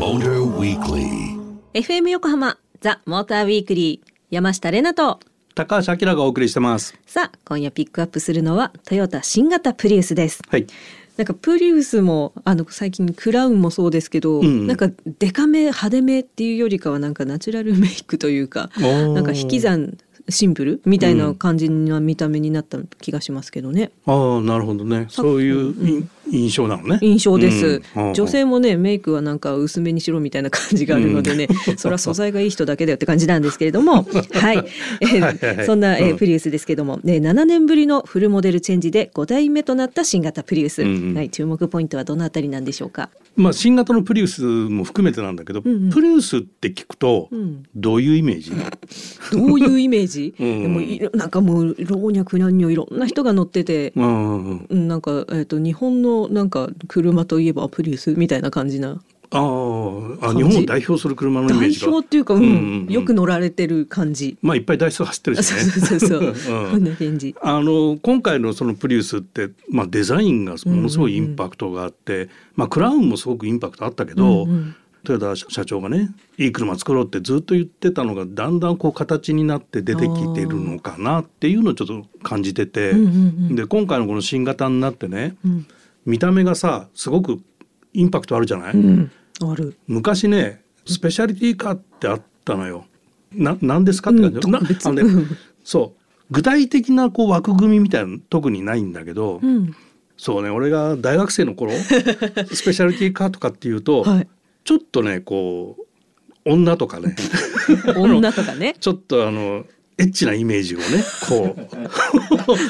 Motor Weekly. FM 横浜ザ・モーターウィークリー山下れなと高橋明がお送りしてます。さあ今夜ピックアップするのはトヨタ新型プリウスですはい。なんかプリウスもあの最近クラウンもそうですけど、んなんかデカめ派手めっていうよりかはなんかナチュラルメイクというかなんか引き算シンプルみたいな感じな見た目になった気がしますけどね、ああ、なるほどね。そういうい印象なのね。印象です、うん。女性もねメイクはなんか薄めにしろみたいな感じがあるのでね、それは素材がいい人だけだよって感じなんですけれども。はい、えーはい。はい。はいそんな、えーうん。プリウスですけども、ね、7年ぶりのフルモデルチェンジで5代目となった新型プリウス、うんうん。はい、注目ポイントはどのあたりなんでしょうか、まあ新型のプリウスも含めてなんだけど、んうんプリウスって聞くとんどういうイメージ？どういうイメージ、うんなんかもう老若男女いろんな人が乗ってて、うんうんうん。うんなんか、えー、と日本のなんか車といえばプリウスみたいな感じなあーあ、日本を代表する車のイメー代ジが。表っていうか、うんうんうんうんよく乗られてる感じ。まあいっぱい台数走ってるしね。そうそうそう。うんこんな感じ。あの今回のそのプリウスって、まあ、デザインがものすごいインパクトがあって、まあ、クラウンもすごくインパクトあったけど、うんうん豊田社長がねいい車作ろうってずっと言ってたのがだんだんこう形になって出てきてるのかなっていうのをちょっと感じてて、うんうんうんで今回のこの新型になってねうん見た目がさすごくインパクトあるじゃない、うん。昔ねスペシャリティカーってあったのよ。ななんですかって感じ、なうん特別あのねそう具体的なこう枠組みみたいなの特にないんだけど、うん。そうね俺が大学生の頃 スペシャリティカーとかっていうと、はい。ちょっとねこう女とかね女とかね。ちょっとあのエッチなイメージをねこ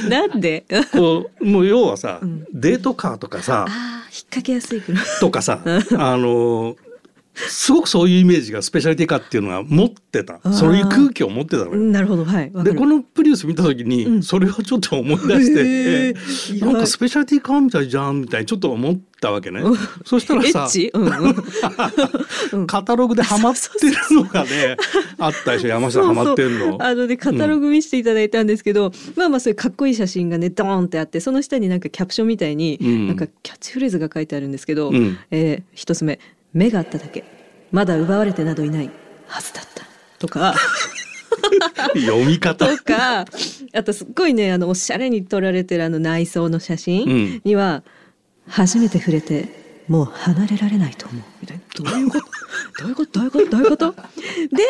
なんで？うこうもう要はさ、んデートカーとかさ引っ掛けやすい車。とかさあのすごくそういうイメージがスペシャリティカーっていうのは持ってた。ー。そういう空気を持ってたのよ。うんなるほど、はい。でこのプリウス見た時に、うんそれをちょっと思い出して、へー意外なんかスペシャリティカーみたいじゃんみたいにちょっと思ったわけね。そしたらさ。うんうん。うん。カタログでハマってるのがねあったでしょ山下ハマってるの。あのねカタログ見せていただいたんですけど、まあまあそういうかっこいい写真がねドーンってあってその下になんかキャプションみたいに、うん。なんかキャッチフレーズが書いてあるんですけど、うん。えー一つ目「目があっただけ。まだ奪われてなどいないはずだった」とか。読み方。とか。あとすっごいねあのおしゃれに撮られてるあの内装の写真には「初めて触れてもう離れられないと思う」みたいな。どういうこと？どういうこと？どういうこと？どういうこと？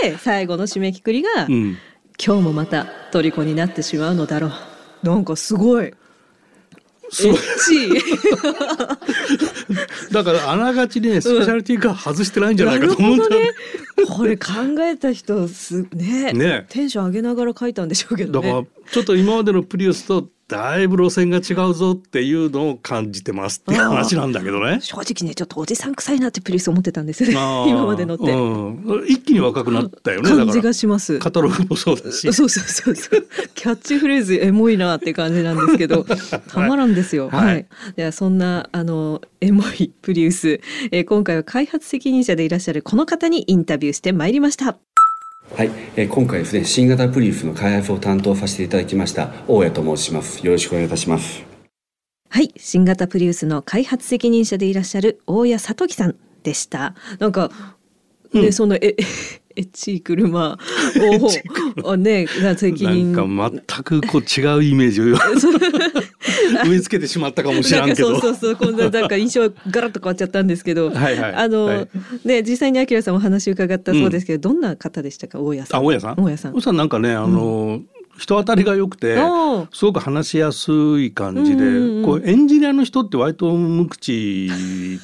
で最後の締めくくりが「うん。今日もまた虜になってしまうのだろう。なんかすごい。エそう だからあながちねスペシャリティカー外してないんじゃなないかと思うんこれ考えた人すね。ね。テンション上げながら書いたんでしょうけどだからねちょっと今までのプリウスとだいぶ路線が違うぞっていうのを感じてますっていう話なんだけどね。正直ねちょっとおじさん臭いなってプリウス思ってたんです今まで乗って、うん。一気に若くなったよね。だ感じがします。カタログもそうだし。そうそうそうそう。キャッチフレーズエモいなって感じなんですけど たまらんですよ。はい。はい、ではそんなあのエモいプリウス、えー今回は開発責任者でいらっしゃるこの方にインタビューしてまいりましたはい、えー今回ですね新型プリウスの開発を担当させていただきました大谷と申します。よろしくお願いいたします。はい新型プリウスの開発責任者でいらっしゃる大谷聡樹さんでした。なんか、ねそのえ エッチい車をあね責任。なんか全くこう違うイメージを 植え付けてしまったかもしれんけど。そうそうそうこんななんか印象ガラッと変わっちゃったんですけど。はいはい。あの、はい。ね実際にあきらさんお話伺ったそうですけど、どんな方でしたか？大家さん。あ大家さん？大家さん。大家さんなんかねあの、人当たりが良くてすごく話しやすい感じで、うんうんうんこうエンジニアの人って割と無口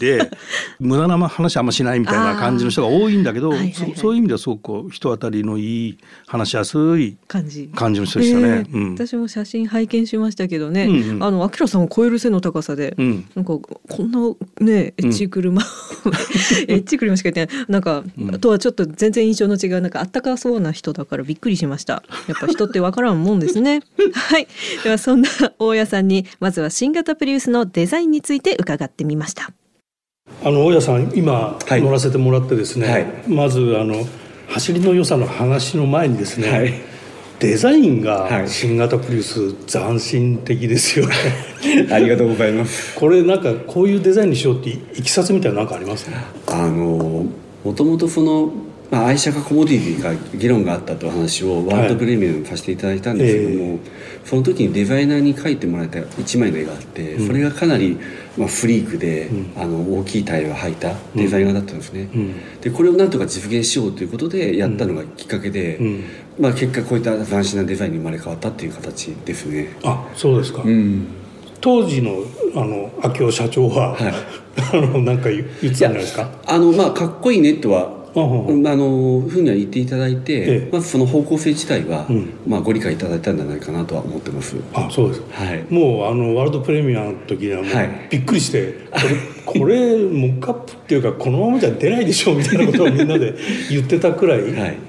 で 無駄な話あんましないみたいな感じの人が多いんだけど、はいはいはい。そそういう意味ではすごくこう人当たりのいい話しやすい感じ感じの人でしたね。えーうん。私も写真拝見しましたけどね、うんうん。あのあきらさんを超える背の高さで、うん。なんかこんなねエッチい車、エッチい 車しか言ってない。なんか、うん。とはちょっと全然印象の違うなんかあったかそうな人だからびっくりしました。やっぱ人ってわからんもんですね。はい。ではそんな大家さんにまずは新型プリウスのデザインについて伺ってみました。あの大家さん今はい。乗らせてもらってですね、はい。まずあの走りの良さの話の前にですね、はい。デザインが新型プリウス斬新的ですよね、ありがとうございます。これなんかこういうデザインにしようっていきさつみたいな何かあります？あのもともとそのまあ、愛車かコモディティか議論があったという話をワールドプレミアムさせていただいたんですけども、はいえ。ー、その時にデザイナーに描いてもらえた1枚の絵があって、うん、それがかなり、まあ、フリークで、うん、あの大きいタイヤを履いたデザイナーだったんですね、うん、でこれをなんとか実現しようということでやったのがきっかけで、まあ、結果こういった斬新なデザインに生まれ変わったっていう形ですね。あそうですか、当時のあの秋夫社長は、はい、あのなんか言ってたんじゃないですか？あのまあかっこいいねとはあのふうには言っていただいて、ええ、まずその方向性自体は、うん、まあ、ご理解いただいたんじゃないかなとは思ってます。あそうです。はい、もうあのワールドプレミアの時にはもう、びっくりして これモックアップっていうかこのままじゃ出ないでしょみたいなことをみんなで 言ってたくらい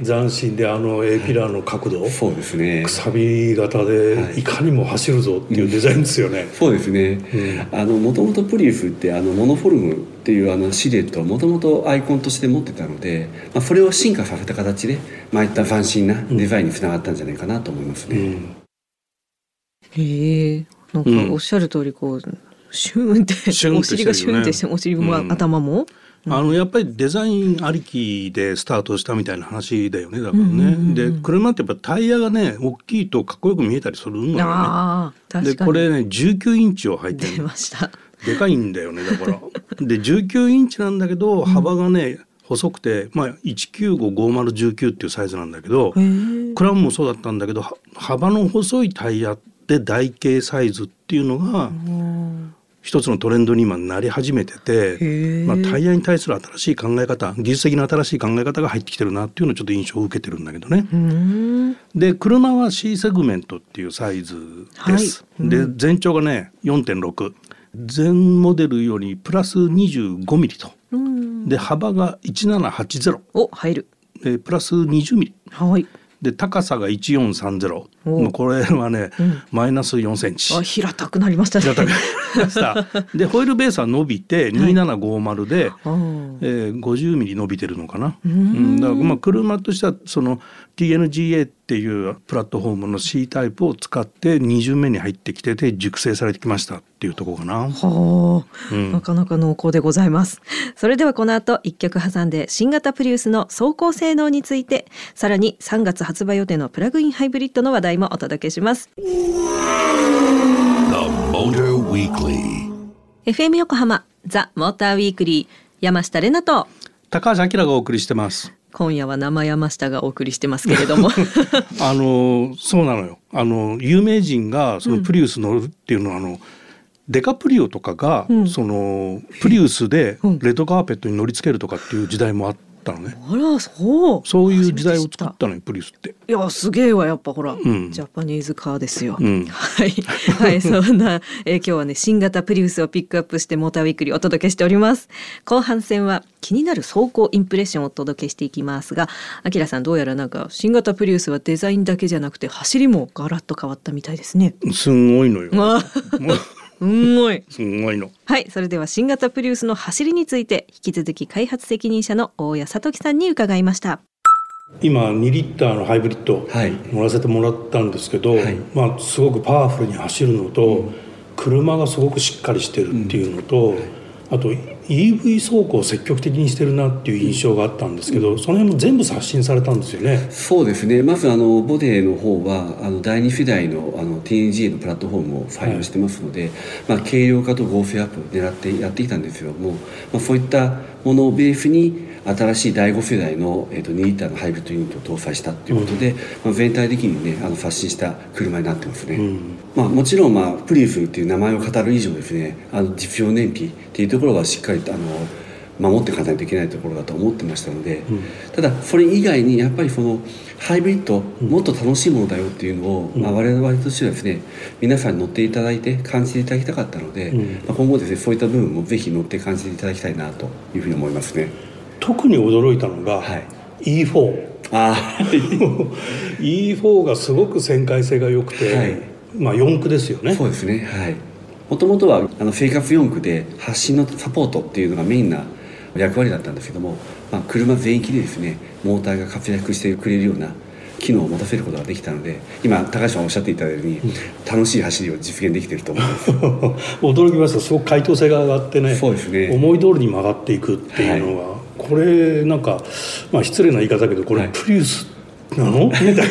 斬新であの A ピラーの角度、はい、そうですね。くさび型でいかにも走るぞっていうデザインですよね、そうですね、うん、もともとプリウスってあのモノフォルムっていうあのシルエットをもともとアイコンとして持ってたので、まあ、それを進化させた形で、まあ、いった斬新なデザインにつながったんじゃないかなと思いますね。うん、へえ。なんかおっしゃる通りこう、シューンってお尻がシューンってしてお尻も、頭も？あのやっぱりデザインありきでスタートしたみたいな話だよねだからね、で車ってやっぱタイヤがね大きいとかっこよく見えたりするのよね。でこれね19インチを入ってる。ました。でかいんだよねだから。で19インチなんだけど幅がね、細くて、まあ、1955019っていうサイズなんだけどクラウンもそうだったんだけど幅の細いタイヤで台形サイズっていうのが一つのトレンドに今なり始めてて、まあ、タイヤに対する新しい考え方技術的な新しい考え方が入ってきてるなっていうのをちょっと印象を受けてるんだけどね。で車は C セグメントっていうサイズです。はい、で全長がね4.6。前モデルよりプラス25ミリと、で幅が1780お入る。でプラス20ミリ、はい、で高さが1430もうこれはね、うん、マイナス4センチ。あ平たくなりましたね。平たくなりました。でホイールベースは伸びて2750で、はい、えー、50ミリ伸びてるのかな。うん、だからまあ車としてはその TNGA っていうプラットフォームの C タイプを使って2巡目に入ってきてて熟成されてきましたっていうところかな。はあ、うん、なかなか濃厚でございます。それではこの後一曲挟んで新型プリウスの走行性能について、さらに3月発売予定のプラグインハイブリッドの話題もお届けします。FM 横浜ザ・モーターウィークリー山下れなと。高橋明がお送りしてます。今夜は生山下がお送りしてますけれども。あのそうなのよ。あの有名人がそのプリウス乗るっていうのは、うん、あのデカプリオとかが、うん、そのプリウスでレッドカーペットに乗り付けるとかっていう時代もあったのね。あらそうそういう時代を作ったのよプリウスって。いやすげえわやっぱほら、うん、ジャパニーズカーですよ。うん、はいはいそんな、えー、今日はね新型プリウスをピックアップしてモーターウィークリーお届けしております。後半戦は気になる走行インプレッションをお届けしていきますが、あきらさんどうやらなんか新型プリウスはデザインだけじゃなくて走りもガラッと変わったみたいですね。すごいのよ。すんごい。すごいの。はい、それでは新型プリウスの走りについて引き続き開発責任者の大谷聡樹さんに伺いました。今2リッターのハイブリッド乗らせてもらったんですけど、はい、まあすごくパワフルに走るのと、うん、車がすごくしっかりしてるっていうのと、うんはい、あと EV 走行を積極的にしてるなっていう印象があったんですけど、その辺も全部刷新されたんですよね。そうですね。まずあのボデーの方はあの第二世代のあの TNGA のプラットフォームを採用してますので、はい、まあ軽量化と合成アップ狙ってやってきたんですよ。もうまあそういったものをベースに新しい第5世代の、えーと、2リッターのハイブリッドユニットを搭載したということで、うん、まあ、全体的にねあの刷新した車になってますね、うん、まあ、もちろん、まあ、プリウスっていう名前を語る以上ですねあの実用燃費っていうところはしっかりとあの守っていかないといけないところだと思ってましたので、うん、ただそれ以外にやっぱりそのハイブリッドもっと楽しいものだよっていうのを、うん、まあ、我々としてはですね皆さんに乗っていただいて感じていただきたかったので、うん、まあ、今後ですねそういった部分もぜひ乗って感じていただきたいなというふうに思いますね。特に驚いたのが、はい、E4 あ E4 がすごく旋回性が良くて、はい、まあ四駆ですよね。そうですね。はい。もともとはあの生活四駆で発進のサポートっていうのがメインな役割だったんですけども、まあ、車全域でですねモーターが活躍してくれるような機能を持たせることができたので今高橋さんおっしゃっていただいたように、楽しい走りを実現できていると思います。驚きました。すごく回答性が上がってねそうですね。思い通りに曲がっていくっていうのは、はい、これなんか、まあ、失礼な言い方だけどこれ、プリウスなの？みたいな。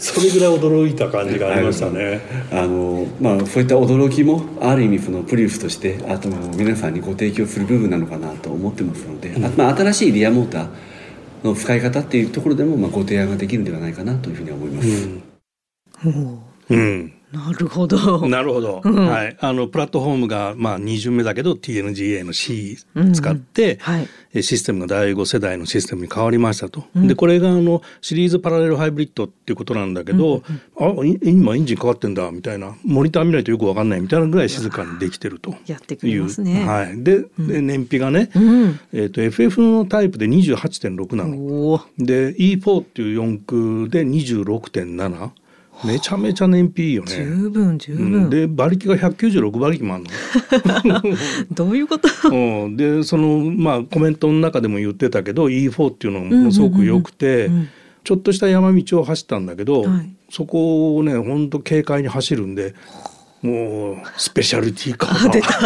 それぐらい驚いた感じがありましたね。あのまあそういった驚きもある意味そのプリウスとしてあと皆さんにご提供する部分なのかなと思ってますので、うん、まあ新しいリアモーターの使い方っていうところでもまあご提案ができるんではないかなというふうに思います。うん、うんなるほど。なるほど。うん、はい。あのプラットフォームがまあ二巡目だけど TNGA の C 使って、うんはい、システムが第5世代のシステムに変わりましたと。うん、でこれがあのシリーズパラレルハイブリッドっていうことなんだけど、うんうん、あ今エンジン変わってんだみたいなモニター見ないとよくわかんないみたいなぐらい静かにできてるとやってくれますね。はい。で,、で燃費がね、えっ、ー、と FF のタイプで28.6なの。で E4 っていう四駆で26.7。めちゃめちゃ燃費いいよね。十分十分、うん、で馬力が196馬力もあるの。どういうこと、うん、でそのまあコメントの中でも言ってたけど E4 っていうのもすごく良くて、ちょっとした山道を走ったんだけど、はい、そこをねほんと軽快に走るんでもうスペシャルティーカー。出た。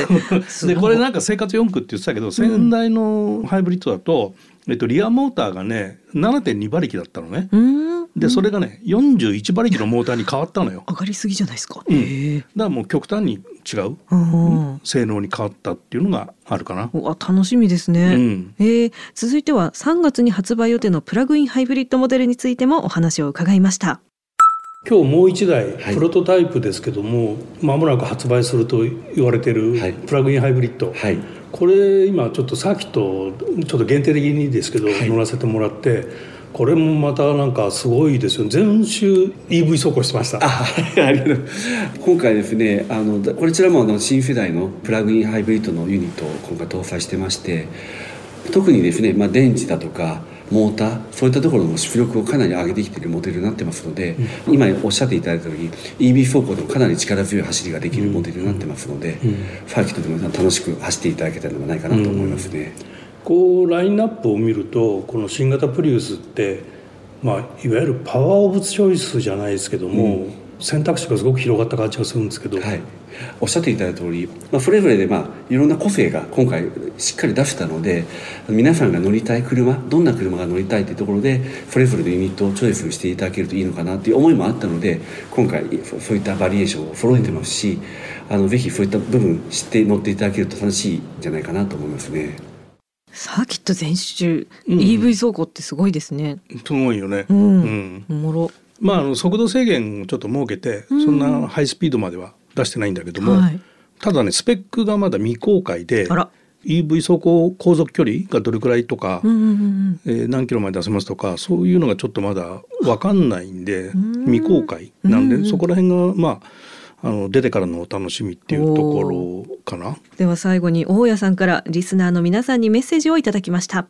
でこれなんか生活四駆って言ってたけど、先代のハイブリッドだと、えっと、リアモーターがね7.2馬力だったのね。でそれがね41馬力のモーターに変わったのよ。上がりすぎじゃないですか？うん、だからもう極端に違う、うん、性能に変わったっていうのがあるかな。わ楽しみですね。うん、え。ー、続いては3月に発売予定のプラグインハイブリッドモデルについてもお話を伺いました。今日もう一台、プロトタイプですけども間もなく発売すると言われてるプラグインハイブリッド、はい、これ今ちょっとサーキットちょっと限定的にですけど、乗らせてもらってこれもまたなんかすごいですよ全周 EV 走行してました。あありがとう。今回ですねあのこちらもあの新世代のプラグインハイブリッドのユニットを今回搭載してまして特にですね、まあ、電池だとかモーターそういったところの出力をかなり上げてきているモデルになってますので、うん、今おっしゃっていただいたように EV 走行でもかなり力強い走りができるモデルになってますので、うん、ファーキットでも楽しく走っていただけたのではないかなと思いますね。こうラインナップを見るとこの新型プリウスって、まあ、いわゆるパワーオブチョイスじゃないですけども、選択肢がすごく広がった感じがするんですけど、はい、おっしゃっていただいた通り、まあ、それぞれで、まあ、いろんな個性が今回しっかり出したので皆さんが乗りたい車どんな車が乗りたいというところでそれぞれのユニットをチョイスしていただけるといいのかなという思いもあったので今回そういったバリエーションを揃えてますしあのぜひそういった部分知って乗っていただけると楽しいんじゃないかなと思いますね。サーキット全周、うん、EV 走行ってすごいですね。すごいよね。うん。うん、おもろ。まあ、あの速度制限をちょっと設けて、そんなハイスピードまでは出してないんだけども、はい、ただねスペックがまだ未公開で EV 走行航続距離がどれくらいとか、うんうんうん、えー、何キロまで出せますとかそういうのがちょっとまだ分かんないんで未公開なんで、うんうん、そこら辺がまああの出てからのお楽しみっていうところかな？では最後に大家さんからリスナーの皆さんにメッセージをいただきました。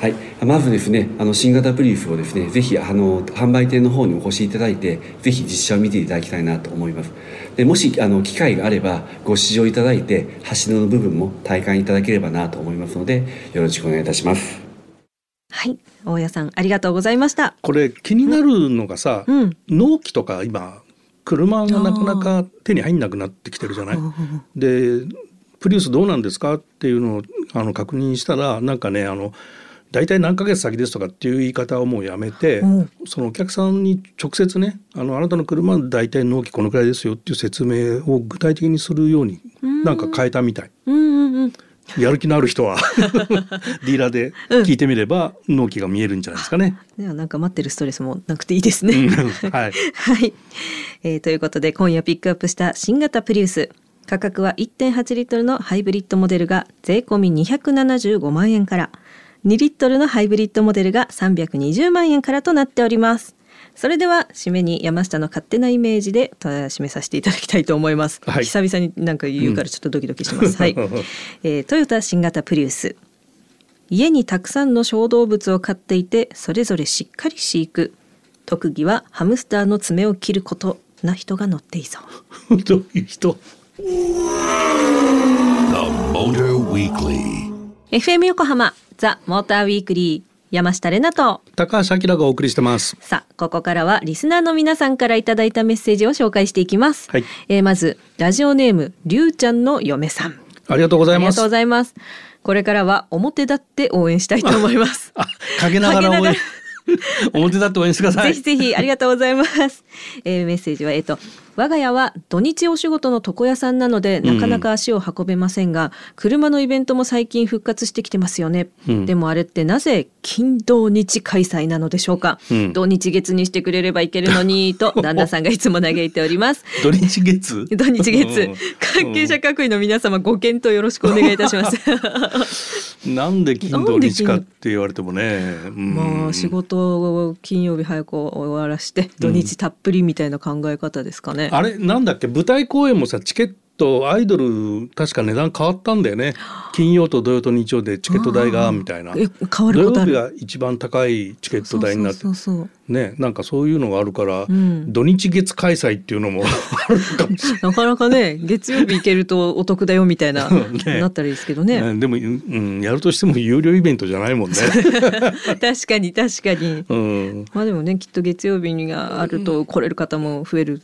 はい、まずですねあの新型プリウスをですねぜひあの販売店の方にお越しいただいてぜひ実車を見ていただきたいなと思います。でもしあの機会があればご試乗いただいて走りの部分も体感いただければなと思いますのでよろしくお願いいたします。はい。大家さんありがとうございました。これ気になるのがさ、うん、納期とか今車がなかなか手に入んなくなってきてるじゃない？でプリウスどうなんですかっていうのをあの確認したらなんかねあの大体何ヶ月先ですとかっていう言い方をもうやめて、うん、そのお客さんに直接ねあのあなたの車大体納期このくらいですよっていう説明を具体的にするようになんか変えたみたい。うんうんうんやる気のある人は ディーラーで聞いてみれば納期が見えるんじゃないですかね。ではなんか待ってるストレスもなくていいですね。はい、はい、えー、ということで今夜ピックアップした新型プリウス価格は1.8リットルのハイブリッドモデルが税込み275万円から。2リットルのハイブリッドモデルが320万円からとなっておりますそれでは締めに山下の勝手なイメージで締めさせていただきたいと思います、はい、久々になんか言うからちょっとドキドキします、うん、はい、えー、トヨタ新型プリウス。家にたくさんの小動物を飼っていてそれぞれしっかり飼育。特技はハムスターの爪を切ること。な人が乗っていそう。どういう人？FM 横浜ザ・モーターウィークリー山下れなと。高橋明がお送りしてます。さあここからはリスナーの皆さんからいただいたメッセージを紹介していきます、はい。えーまずラジオネームりゅうちゃんの嫁さん。ありがとうございます。ありがとうございます。これからは表立って応援したいと思います。あ陰ながら応援 表立って応援してください。ぜひぜひありがとうございます。えーメッセージはえっ、と我が家は土日お仕事の床屋さんなのでなかなか足を運べませんが、車のイベントも最近復活してきてますよね。うん。でもあれってなぜ金土日開催なのでしょうか？うん。土日月にしてくれればいけるのに と旦那さんがいつも嘆いております。土日月？土日月。うん。関係者各位の皆様ご検討よろしくお願いいたします。なんで金土日かって言われてもね、うん。まあ仕事を金曜日早く終わらして土日たっぷりみたいな考え方ですかね。あれなんだっけ？舞台公演もさチケットアイドル確か値段変わったんだよね金曜と土曜と日曜でチケット代がみたいなえ変わ土曜日ることある？が一番高いチケット代になってねなんかそういうのがあるから、ん土日月開催っていうのも あるかもしそうなかなかね月曜日行けるとお得だよみたいな、ねなったらいいですけどれね。ない、でも、うん、やるとしても有料イベントじゃないもんね。確かに確かに。うんまあでもねきっと月曜日があると来れる方も増える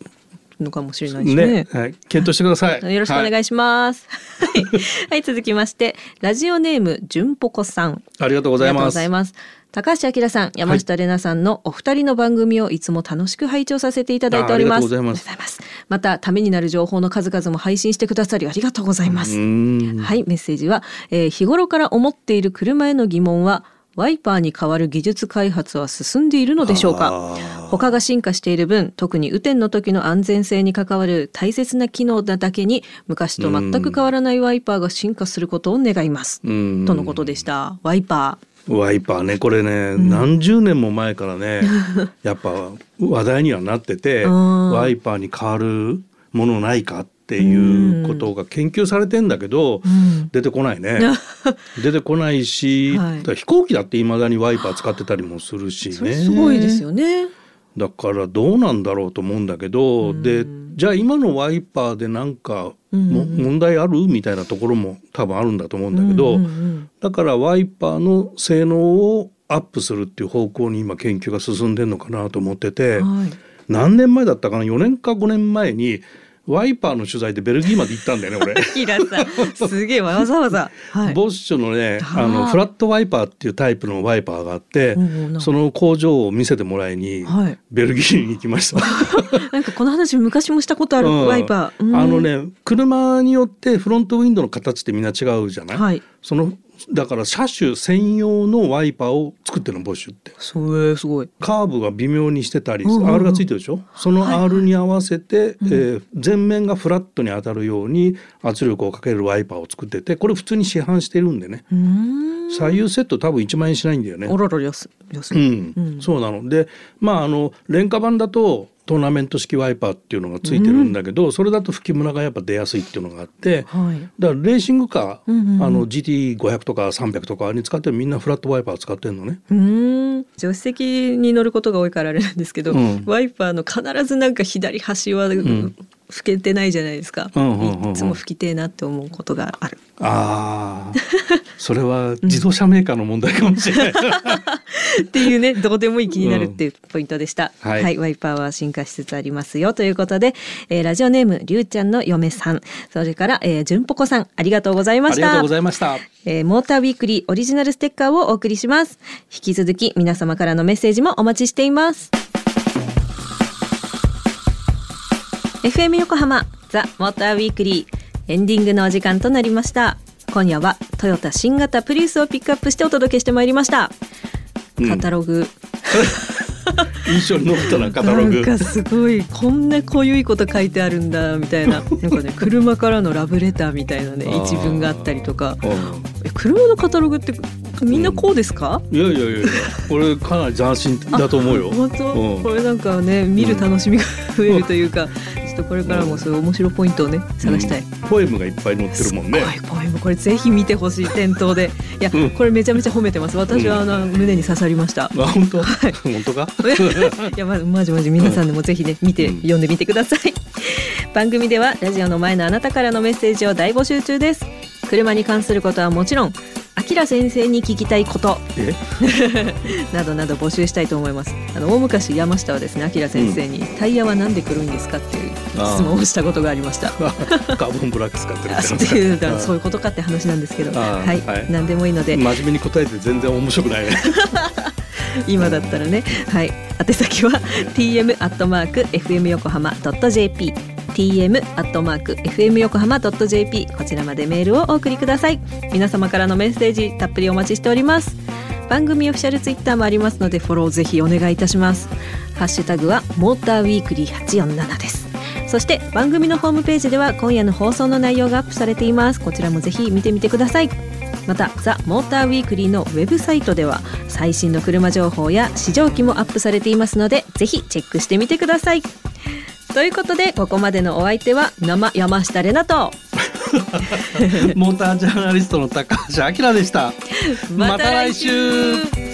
のかもしれないしね。ね、はい、検討してください。よろしくお願いします。はい、はい、続きましてラジオネームじゅんぽこさん。ありがとうございます。高橋明さん、山下玲奈さんのお二人の番組をいつも楽しく拝聴させていただいております。あありがとうございありがとうございますまた、ためになる情報の数々も配信してくださりありがとうございます。うんはい、メッセージは、えー日頃から思っている車への疑問は、ワイパーに代わる技術開発は進んでいるのでしょうか？他が進化している分特に雨天の時の安全性に関わる大切な機能なだけに昔と全く変わらないワイパーが進化することを願います、うん。とのことでした。ワイパワイパーね。これね、何十年も前からね やっぱ話題にはなっててん。ワイパーに変わるものないかっていうことが研究されてんだけど、ん。出てこないね。出てこないし、はい。飛行機だっていまだにワイパー使ってたりもするしね。すごいですよね。だからどうなんだろうと思うんだけど、でじゃあ今のワイパーでなんかも、問題ある？みたいなところも多分あるんだと思うんだけど、うんうんうんだからワイパーの性能をアップするっていう方向に今研究が進んでるのかなと思ってて、はい。何年前だったかな？4年か5年前にワイパーの取材でベルギーまで行ったんだよね俺。すげえわざわざ。はい。ボッシュのねあはあ。のフラットワイパーっていうタイプのワイパーがあってその工場を見せてもらいにはい。ベルギーに行きました。なんかこの話昔もしたことあるうん。ワイパー、うん。あのね車によってフロントウィンドウの形ってみんな違うじゃない、はい。そのだから車種専用のワイパーを作ってるのボッシュって。それすごい。カーブが微妙にしてたり、うんうんうん。R がついてるでしょ？その R に合わせて、えー前面がフラットに当たるように圧力をかけるワイパーを作っててこれ普通に市販してるんでね。左右セット多分1万円しないん。だよねお。ろろ安安い、うん、そうなのでまああの廉価版だとトーナメント式ワイパーっていうのがついてるんだけど、それだと吹きムラがやっぱ出やすいっていうのがあって、はい。だからレーシングカー、うんうんうん。あの GT500 とか300とかに使ってるみんなフラットワイパー使ってるのね。うーん。助手席に乗ることが多いからあれなんですけど、うん。ワイパーの必ずなんか左端は拭けてないじゃないですか、うんうんうんうん。いつも拭きてえなって思うことがある。ああそれは自動車メーカーの問題かもしれない。っていうねどうでもいい気になるっていうポイントでした、うんはいワイパーは進化しつつありますよ。ということで、えーラジオネームりゅうちゃんの嫁さん。それから、えー、じゅんぽこさんありがとうございました。ありがとうございました。えーモーターウィークリーオリジナルステッカーをお送りします。引き続き皆様からのメッセージもお待ちしています FM 横浜ザ・モーターウィークリーエンディングのお時間となりました。今夜はトヨタ新型プリウスをピックアップしてお届けしてまいりました。カタログ、印象に残ったな カタログ。なんかすごいこんな濃ゆいこと書いてあるんだみたいな。なんかね車からのラブレターみたいなね一文があったりとか。車のカタログってみんなこうですか、いやいやいやいやこれかなり斬新だと思うよ。本当、うん。これなんかね見る楽しみが増えるというか、ちょっとこれからもそういう面白いポイントをね探したい。うんポエムがいっぱい載ってるもんね。すごいポエム。これぜひ見てほしい店頭で。いや、うん。これめちゃめちゃ褒めてます。私はあの胸に刺さりました。あ本当、本当か？いやまマジマジ皆さんでもぜひね見て、うん読んでみてください。番組ではラジオの前のあなたからのメッセージを大募集中です。車に関することはもちろんあきら先生に聞きたいこと。え？などなど募集したいと思います。あの大昔山下はですねあきら先生に、タイヤはなんで黒いんですかっていう質問をしたことがありました。カーボンブラック使ってるっていうだそういうことかって話なんですけど。はい、はい。何でもいいので。真面目に答えて全然面白くない。ね 今だったらね。はい。宛先は tm アットマーク fm 横浜ドット jp tm アットマーク fm 横浜ドット jp こちらまでメールをお送りください。皆様からのメッセージたっぷりお待ちしております。番組オフィシャルツイッターもありますのでフォローぜひお願いいたします。ハッシュタグはモーターウィークリー847ですそして番組のホームページでは今夜の放送の内容がアップされています。こちらもぜひ見てみてください。またザ・モーターウィークリーのウェブサイトでは最新の車情報や試乗機もアップされていますのでぜひチェックしてみてください。ということでここまでのお相手は生山下れなと。モータージャーナリストの高橋明でした。また来週